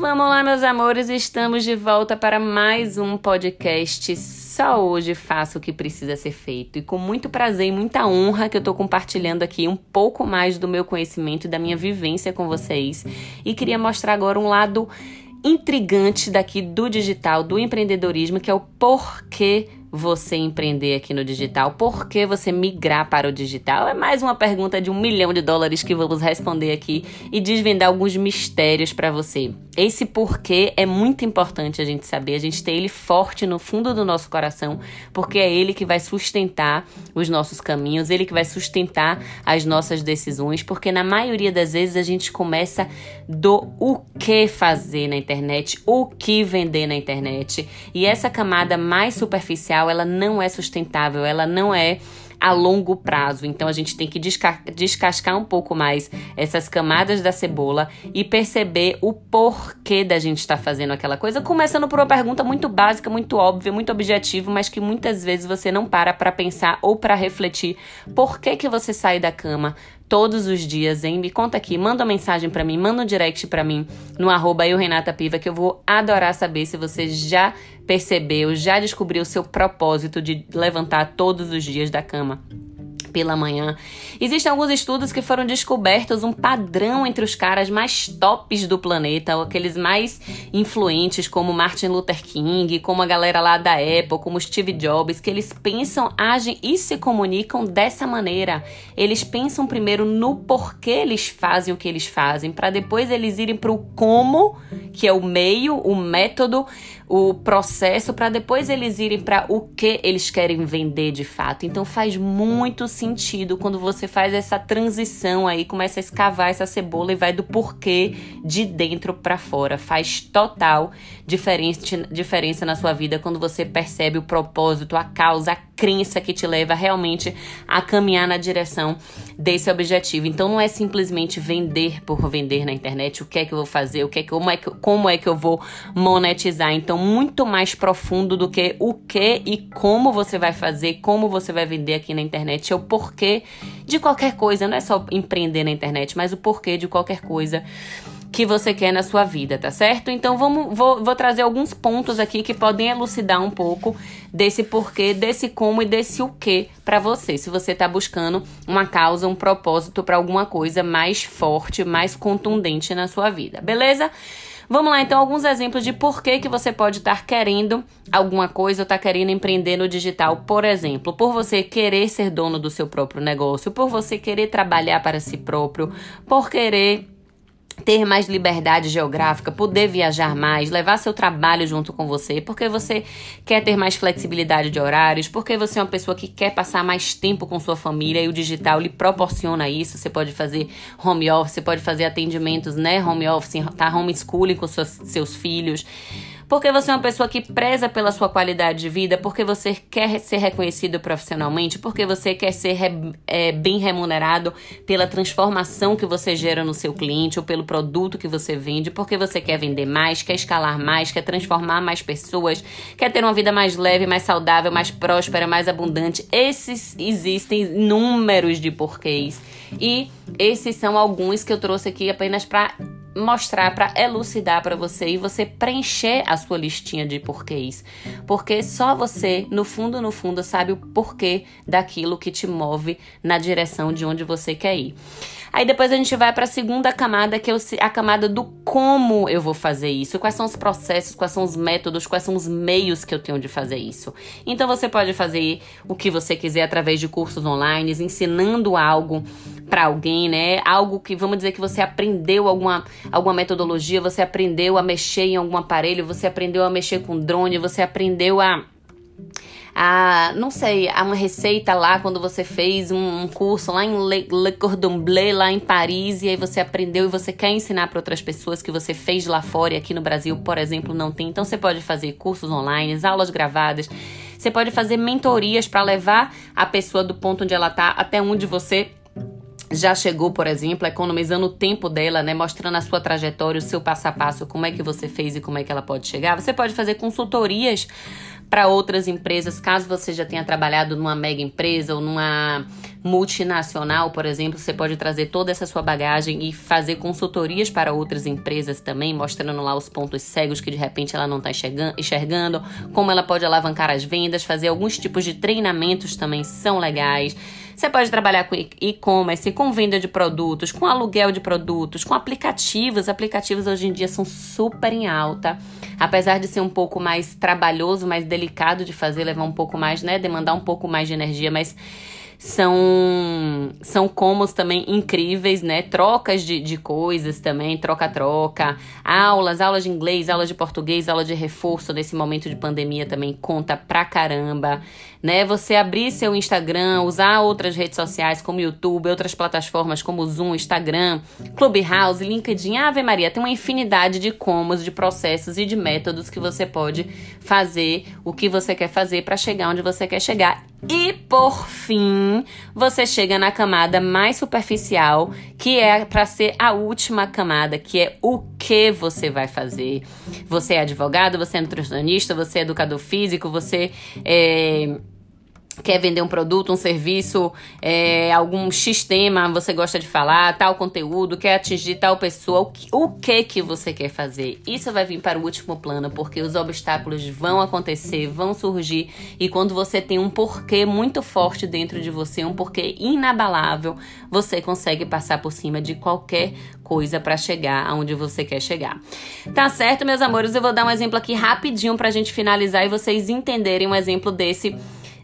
Vamos lá, meus amores, estamos de volta para mais um podcast. Só hoje faço o que precisa ser feito e com muito prazer e muita honra que eu tô compartilhando aqui um pouco mais do meu conhecimento e da minha vivência com vocês. E queria mostrar agora um lado intrigante daqui do digital, do empreendedorismo, que é o porquê você empreender aqui no digital? Por que você migrar para o digital? É mais uma pergunta de um milhão de dólares que vamos responder aqui e desvendar alguns mistérios para você. Esse porquê é muito importante a gente saber, a gente ter ele forte no fundo do nosso coração, porque é ele que vai sustentar os nossos caminhos, ele que vai sustentar as nossas decisões, porque na maioria das vezes a gente começa do o que fazer na internet, o que vender na internet. E essa camada mais superficial ela não é sustentável, ela não é a longo prazo. Então a gente tem que desca descascar um pouco mais essas camadas da cebola e perceber o porquê da gente estar tá fazendo aquela coisa, começando por uma pergunta muito básica, muito óbvia, muito objetiva, mas que muitas vezes você não para para pensar ou para refletir por que que você sai da cama todos os dias, hein? Me conta aqui, manda uma mensagem para mim, manda um direct para mim no arroba eu, Renata Piva, que eu vou adorar saber se você já percebeu, já descobriu o seu propósito de levantar todos os dias da cama pela manhã. Existem alguns estudos que foram descobertos um padrão entre os caras mais tops do planeta, aqueles mais influentes, como Martin Luther King, como a galera lá da Apple, como Steve Jobs, que eles pensam, agem e se comunicam dessa maneira. Eles pensam primeiro no porquê eles fazem o que eles fazem, para depois eles irem para o como, que é o meio, o método, o processo, para depois eles irem para o que eles querem vender de fato. Então faz muito sentido quando você faz essa transição aí, começa a escavar essa cebola e vai do porquê de dentro para fora. Faz total diferença, diferença na sua vida quando você percebe o propósito, a causa, a crença que te leva realmente a caminhar na direção desse objetivo. Então não é simplesmente vender por vender na internet, o que é que eu vou fazer, o que é que, como, é que, como é que eu vou monetizar. Então, muito mais profundo do que o que e como você vai fazer, como você vai vender aqui na internet, é o porquê de qualquer coisa, não é só empreender na internet, mas o porquê de qualquer coisa que você quer na sua vida, tá certo? Então vamos, vou, vou trazer alguns pontos aqui que podem elucidar um pouco desse porquê, desse como e desse o que para você. Se você tá buscando uma causa, um propósito para alguma coisa mais forte, mais contundente na sua vida, beleza? Vamos lá, então, alguns exemplos de por que, que você pode estar querendo alguma coisa ou estar tá querendo empreender no digital. Por exemplo, por você querer ser dono do seu próprio negócio, por você querer trabalhar para si próprio, por querer ter mais liberdade geográfica, poder viajar mais, levar seu trabalho junto com você, porque você quer ter mais flexibilidade de horários, porque você é uma pessoa que quer passar mais tempo com sua família e o digital lhe proporciona isso. Você pode fazer home office, você pode fazer atendimentos, né, home office, tá homeschooling com seus, seus filhos porque você é uma pessoa que preza pela sua qualidade de vida, porque você quer ser reconhecido profissionalmente, porque você quer ser re, é, bem remunerado pela transformação que você gera no seu cliente ou pelo produto que você vende, porque você quer vender mais, quer escalar mais, quer transformar mais pessoas, quer ter uma vida mais leve, mais saudável, mais próspera, mais abundante. Esses existem números de porquês. E esses são alguns que eu trouxe aqui apenas para mostrar, para elucidar para você e você preencher a sua listinha de porquês. Porque só você, no fundo, no fundo, sabe o porquê daquilo que te move na direção de onde você quer ir. Aí depois a gente vai para a segunda camada, que é a camada do como eu vou fazer isso, quais são os processos, quais são os métodos, quais são os meios que eu tenho de fazer isso. Então você pode fazer o que você quiser através de cursos online, ensinando algo para alguém, né? Algo que vamos dizer que você aprendeu alguma alguma metodologia, você aprendeu a mexer em algum aparelho, você aprendeu a mexer com drone, você aprendeu a a, não sei, a uma receita lá quando você fez um, um curso lá em Le, Le, Cordon Bleu, lá em Paris, e aí você aprendeu e você quer ensinar para outras pessoas que você fez lá fora e aqui no Brasil, por exemplo, não tem. Então você pode fazer cursos online, aulas gravadas. Você pode fazer mentorias para levar a pessoa do ponto onde ela está até onde você já chegou, por exemplo, economizando o tempo dela, né, mostrando a sua trajetória, o seu passo a passo, como é que você fez e como é que ela pode chegar. Você pode fazer consultorias para outras empresas, caso você já tenha trabalhado numa mega empresa ou numa multinacional, por exemplo, você pode trazer toda essa sua bagagem e fazer consultorias para outras empresas também, mostrando lá os pontos cegos que de repente ela não está enxergando, como ela pode alavancar as vendas, fazer alguns tipos de treinamentos também são legais. Você pode trabalhar com e-commerce, com venda de produtos, com aluguel de produtos, com aplicativos. Aplicativos hoje em dia são super em alta. Apesar de ser um pouco mais trabalhoso, mais delicado de fazer, levar um pouco mais, né? Demandar um pouco mais de energia, mas são, são comos também incríveis, né? Trocas de, de coisas também, troca-troca, aulas, aulas de inglês, aulas de português, aula de reforço nesse momento de pandemia também conta pra caramba, né? Você abrir seu Instagram, usar outras redes sociais como YouTube, outras plataformas como Zoom, Instagram, Clubhouse, LinkedIn, Ave Maria, tem uma infinidade de comos, de processos e de métodos que você pode fazer o que você quer fazer para chegar onde você quer chegar. E por fim, você chega na camada mais superficial, que é para ser a última camada, que é o que você vai fazer. Você é advogado, você é nutricionista, você é educador físico, você é quer vender um produto, um serviço, é, algum sistema você gosta de falar, tal conteúdo, quer atingir tal pessoa, o que, o que que você quer fazer? Isso vai vir para o último plano, porque os obstáculos vão acontecer, vão surgir, e quando você tem um porquê muito forte dentro de você, um porquê inabalável, você consegue passar por cima de qualquer coisa para chegar aonde você quer chegar. Tá certo, meus amores? Eu vou dar um exemplo aqui rapidinho pra gente finalizar e vocês entenderem um exemplo desse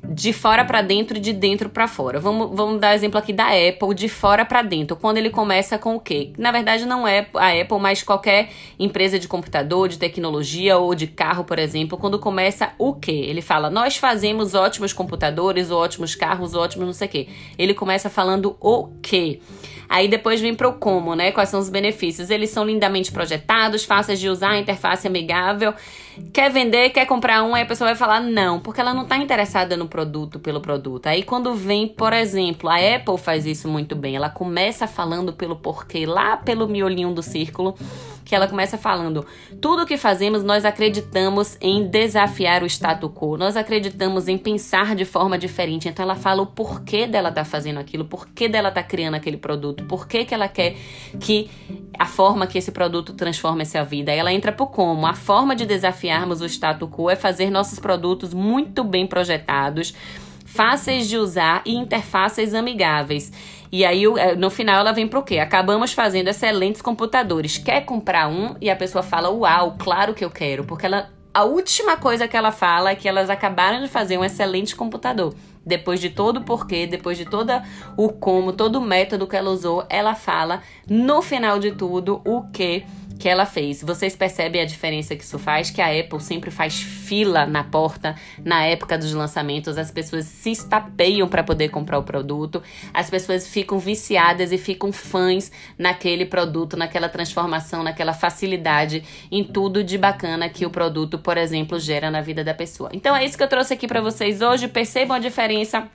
de fora para dentro e de dentro para fora. Vamos, vamos dar exemplo aqui da Apple, de fora para dentro. Quando ele começa com o quê? Na verdade, não é a Apple, mas qualquer empresa de computador, de tecnologia ou de carro, por exemplo, quando começa o quê? Ele fala: Nós fazemos ótimos computadores, ótimos carros, ótimos não sei o quê. Ele começa falando o quê? Aí depois vem pro como, né? Quais são os benefícios? Eles são lindamente projetados, fáceis de usar, interface amigável. Quer vender, quer comprar um, aí a pessoa vai falar não, porque ela não tá interessada no produto pelo produto. Aí quando vem, por exemplo, a Apple faz isso muito bem. Ela começa falando pelo porquê lá pelo miolinho do círculo que ela começa falando: tudo que fazemos, nós acreditamos em desafiar o status quo, nós acreditamos em pensar de forma diferente. Então ela fala o porquê dela tá fazendo aquilo, porquê dela tá criando aquele produto, porquê que ela quer que a forma que esse produto transforme essa vida. Ela entra pro como. A forma de desafiarmos o status quo é fazer nossos produtos muito bem projetados fáceis de usar e interfaces amigáveis. E aí, é, no final, ela vem pro quê? Acabamos fazendo excelentes computadores. Quer comprar um? E a pessoa fala, uau, claro que eu quero. Porque ela, a última coisa que ela fala é que elas acabaram de fazer um excelente computador. Depois de todo o porquê, depois de todo o como, todo o método que ela usou, ela fala, no final de tudo, o que que ela fez. Vocês percebem a diferença que isso faz? Que a Apple sempre faz fila na porta na época dos lançamentos. As pessoas se estapeiam para poder comprar o produto. As pessoas ficam viciadas e ficam fãs naquele produto, naquela transformação, naquela facilidade em tudo de bacana que o produto, por exemplo, gera na vida da pessoa. Então é isso que eu trouxe aqui para vocês hoje. Percebam a diferença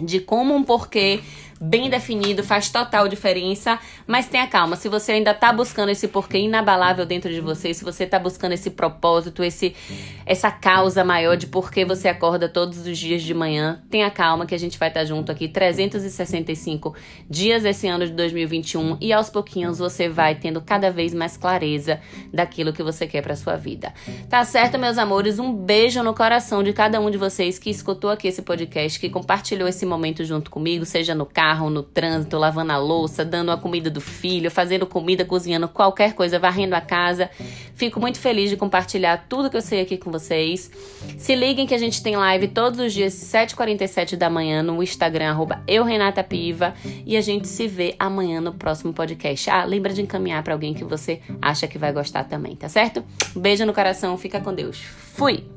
de como um porquê bem definido, faz total diferença, mas tenha calma, se você ainda tá buscando esse porquê inabalável dentro de você, se você tá buscando esse propósito, esse essa causa maior de por que você acorda todos os dias de manhã, tenha calma que a gente vai estar tá junto aqui 365 dias esse ano de 2021 e aos pouquinhos você vai tendo cada vez mais clareza daquilo que você quer para sua vida. Tá certo, meus amores? Um beijo no coração de cada um de vocês que escutou aqui esse podcast, que compartilhou esse momento junto comigo, seja no carro carro, no trânsito, lavando a louça, dando a comida do filho, fazendo comida, cozinhando qualquer coisa, varrendo a casa. Fico muito feliz de compartilhar tudo que eu sei aqui com vocês. Se liguem que a gente tem live todos os dias, 7h47 da manhã, no Instagram, arroba eurenatapiva. E a gente se vê amanhã no próximo podcast. Ah, lembra de encaminhar para alguém que você acha que vai gostar também, tá certo? beijo no coração, fica com Deus. Fui!